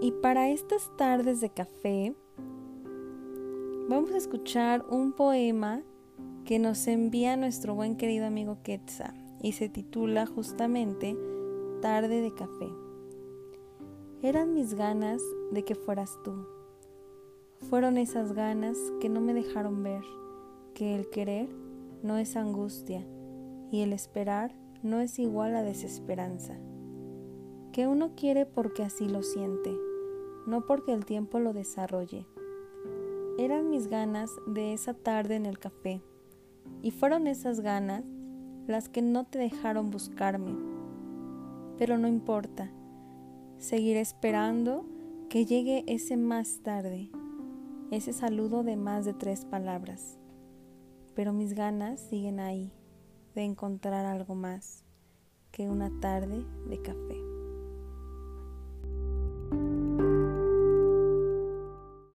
Y para estas tardes de café, vamos a escuchar un poema que nos envía nuestro buen querido amigo Quetza y se titula justamente Tarde de Café. Eran mis ganas de que fueras tú. Fueron esas ganas que no me dejaron ver que el querer no es angustia y el esperar no es igual a desesperanza. Que uno quiere porque así lo siente, no porque el tiempo lo desarrolle. Eran mis ganas de esa tarde en el café, y fueron esas ganas las que no te dejaron buscarme. Pero no importa, seguiré esperando que llegue ese más tarde, ese saludo de más de tres palabras. Pero mis ganas siguen ahí de encontrar algo más que una tarde de café.